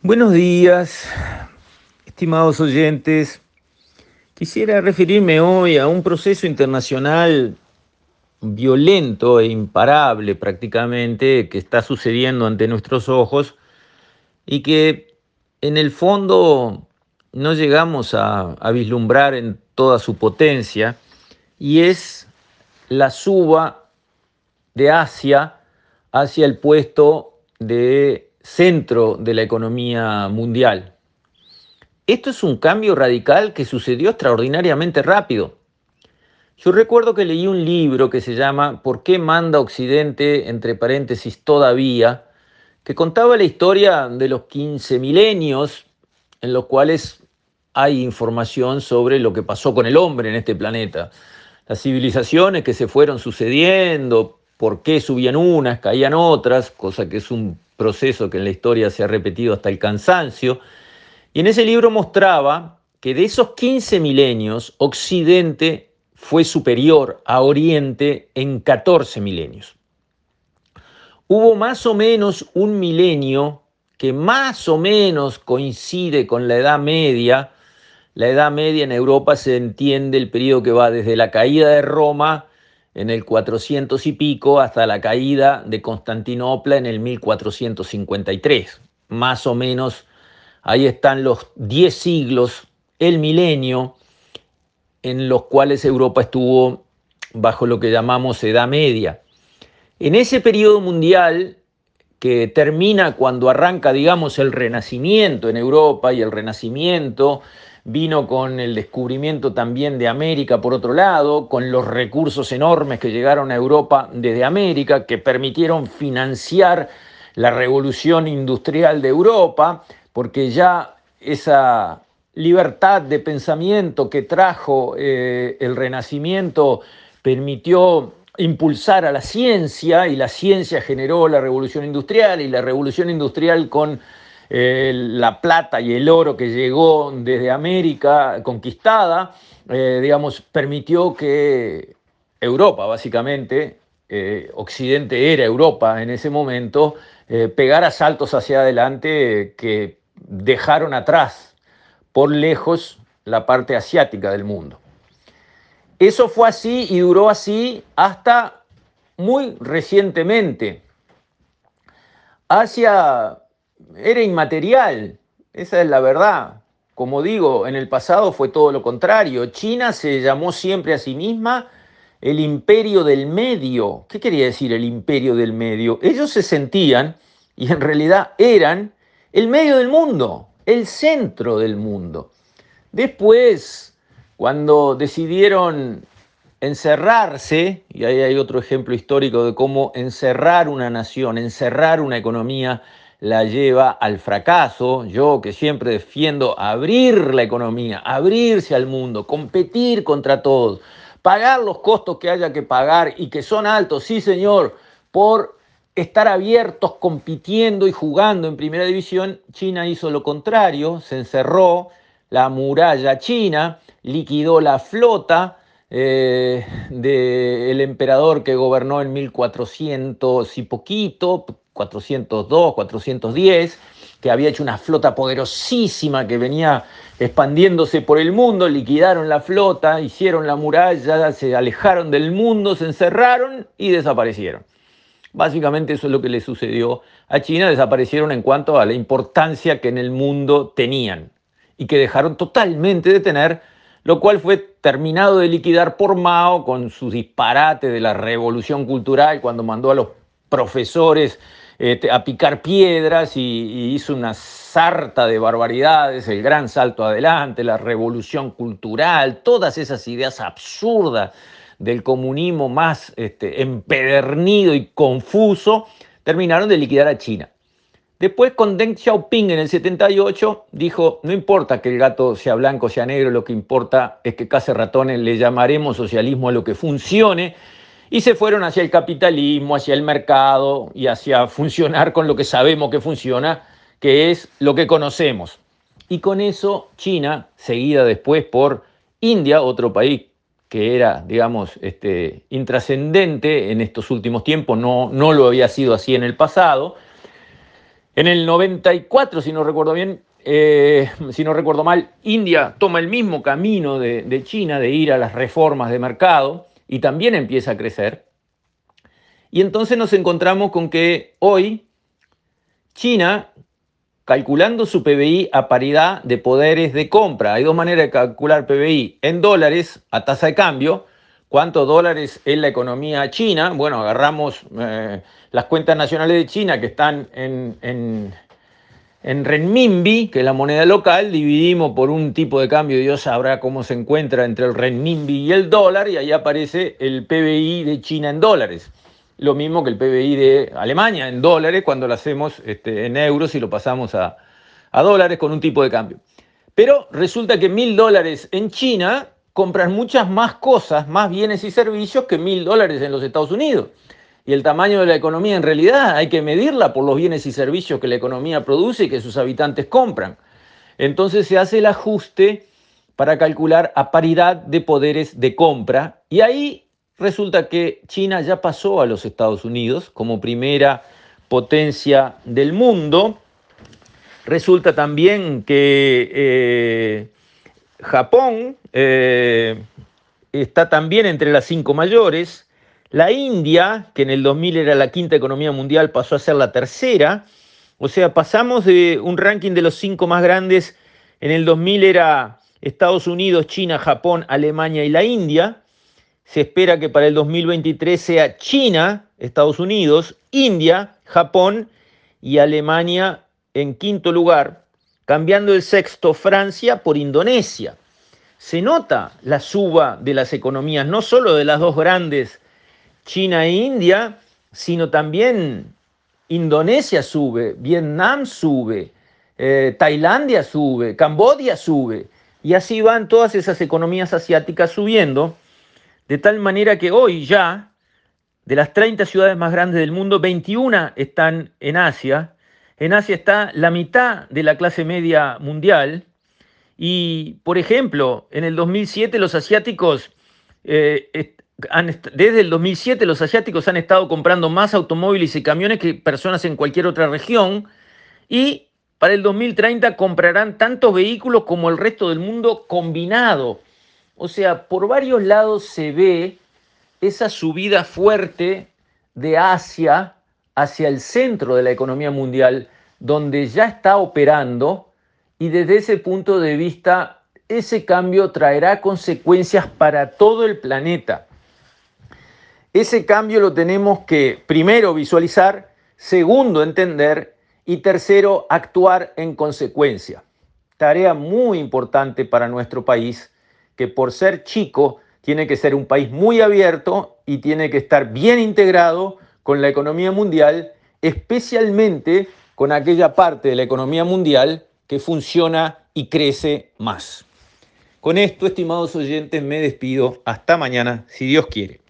Buenos días, estimados oyentes. Quisiera referirme hoy a un proceso internacional violento e imparable prácticamente que está sucediendo ante nuestros ojos y que en el fondo no llegamos a, a vislumbrar en toda su potencia y es la suba de Asia hacia el puesto de centro de la economía mundial. Esto es un cambio radical que sucedió extraordinariamente rápido. Yo recuerdo que leí un libro que se llama ¿Por qué manda Occidente? entre paréntesis todavía, que contaba la historia de los 15 milenios en los cuales hay información sobre lo que pasó con el hombre en este planeta. Las civilizaciones que se fueron sucediendo, por qué subían unas, caían otras, cosa que es un proceso que en la historia se ha repetido hasta el cansancio. Y en ese libro mostraba que de esos 15 milenios, Occidente fue superior a Oriente en 14 milenios. Hubo más o menos un milenio que más o menos coincide con la Edad Media. La Edad Media en Europa se entiende el periodo que va desde la caída de Roma en el 400 y pico hasta la caída de Constantinopla en el 1453. Más o menos ahí están los 10 siglos, el milenio, en los cuales Europa estuvo bajo lo que llamamos Edad Media. En ese periodo mundial que termina cuando arranca, digamos, el Renacimiento en Europa y el Renacimiento vino con el descubrimiento también de América por otro lado, con los recursos enormes que llegaron a Europa desde América, que permitieron financiar la revolución industrial de Europa, porque ya esa libertad de pensamiento que trajo eh, el Renacimiento permitió impulsar a la ciencia y la ciencia generó la revolución industrial y la revolución industrial con eh, la plata y el oro que llegó desde América conquistada, eh, digamos, permitió que Europa, básicamente, eh, Occidente era Europa en ese momento, pegara saltos hacia adelante que dejaron atrás por lejos la parte asiática del mundo. Eso fue así y duró así hasta muy recientemente. Asia era inmaterial, esa es la verdad. Como digo, en el pasado fue todo lo contrario. China se llamó siempre a sí misma el imperio del medio. ¿Qué quería decir el imperio del medio? Ellos se sentían, y en realidad eran, el medio del mundo, el centro del mundo. Después, cuando decidieron encerrarse, y ahí hay otro ejemplo histórico de cómo encerrar una nación, encerrar una economía, la lleva al fracaso. Yo que siempre defiendo abrir la economía, abrirse al mundo, competir contra todos, pagar los costos que haya que pagar y que son altos, sí señor, por estar abiertos, compitiendo y jugando en primera división, China hizo lo contrario, se encerró la muralla china, liquidó la flota eh, del emperador que gobernó en 1400 y poquito, 402, 410, que había hecho una flota poderosísima que venía expandiéndose por el mundo, liquidaron la flota, hicieron la muralla, se alejaron del mundo, se encerraron y desaparecieron. Básicamente eso es lo que le sucedió a China, desaparecieron en cuanto a la importancia que en el mundo tenían y que dejaron totalmente de tener, lo cual fue terminado de liquidar por Mao con sus disparates de la revolución cultural cuando mandó a los profesores este, a picar piedras y, hizo una sarta de barbaridades, el gran salto adelante, la revolución cultural, todas esas ideas absurdas del comunismo más este, empedernido y confuso, terminaron de liquidar a China. Después con Deng Xiaoping en el 78 dijo, no importa que el gato sea blanco o sea negro, lo que importa es que case ratones, le llamaremos socialismo a lo que funcione y se fueron hacia el capitalismo, hacia el mercado y hacia funcionar con lo que sabemos que funciona, que es lo que conocemos. Y con eso China, seguida después por India, otro país que era, digamos, este, intrascendente en estos últimos tiempos, no, no lo había sido así en el pasado, En el 94, si no recuerdo bien, eh, si no recuerdo mal, India toma el mismo camino de, de China, de ir a las reformas de mercado, y también empieza a crecer. Y entonces nos encontramos con que hoy China, calculando su PBI a paridad de poderes de compra, hay dos maneras de calcular PBI, en dólares a tasa de cambio, ¿cuántos dólares es la economía china? Bueno, agarramos eh, las cuentas nacionales de China que están en, en, en renminbi, que es la moneda local, dividimos por un tipo de cambio, Dios sabrá cómo se encuentra entre el renminbi y el dólar, y ahí aparece el PBI de China en dólares lo mismo que el PBI de Alemania en dólares cuando lo hacemos este, en euros y lo pasamos a, dólares con un tipo de cambio. Pero resulta que mil dólares en China compran muchas más cosas, más bienes y servicios que mil dólares en los Estados Unidos. Y el tamaño de la economía en realidad hay que medirla por los bienes y servicios que la economía produce y que sus habitantes compran. Entonces se hace el ajuste para calcular a paridad de poderes de compra y ahí Resulta que China ya pasó a los Estados Unidos como primera potencia del mundo. Resulta también que eh, Japón eh, está también entre las cinco mayores. La India, que en el 2000 era la quinta economía mundial, pasó a ser la tercera. O sea, pasamos de un ranking de los cinco más grandes. En el 2000 era Estados Unidos, China, Japón, Alemania y la India. Se espera que para el 2023 sea China, Estados Unidos, India, Japón y Alemania en quinto lugar, cambiando el sexto Francia por Indonesia. Se nota la suba de las economías, no solo de las dos grandes, China e India, sino también Indonesia sube, Vietnam sube, eh, Tailandia sube, Cambodia sube, y así van todas esas economías asiáticas subiendo de tal manera que hoy ya, de las 30 ciudades más grandes del mundo, 21 están en Asia. En Asia está la mitad de la clase media mundial. Y, por ejemplo, en el 2007 los asiáticos, eh, desde el 2007 los asiáticos han estado comprando más automóviles y camiones que personas en cualquier otra región. Y para el 2030 comprarán tantos vehículos como el resto del mundo combinado. O sea, por varios lados se ve esa subida fuerte de Asia hacia el centro de la economía mundial, donde ya está operando y desde ese punto de vista ese cambio traerá consecuencias para todo el planeta. Ese cambio lo tenemos que primero visualizar, segundo entender y tercero actuar en consecuencia. Tarea muy importante para nuestro país que por ser chico tiene que ser un país muy abierto y tiene que estar bien integrado con la economía mundial, especialmente con aquella parte de la economía mundial que funciona y crece más. Con esto, estimados oyentes, me despido. Hasta mañana, si Dios quiere.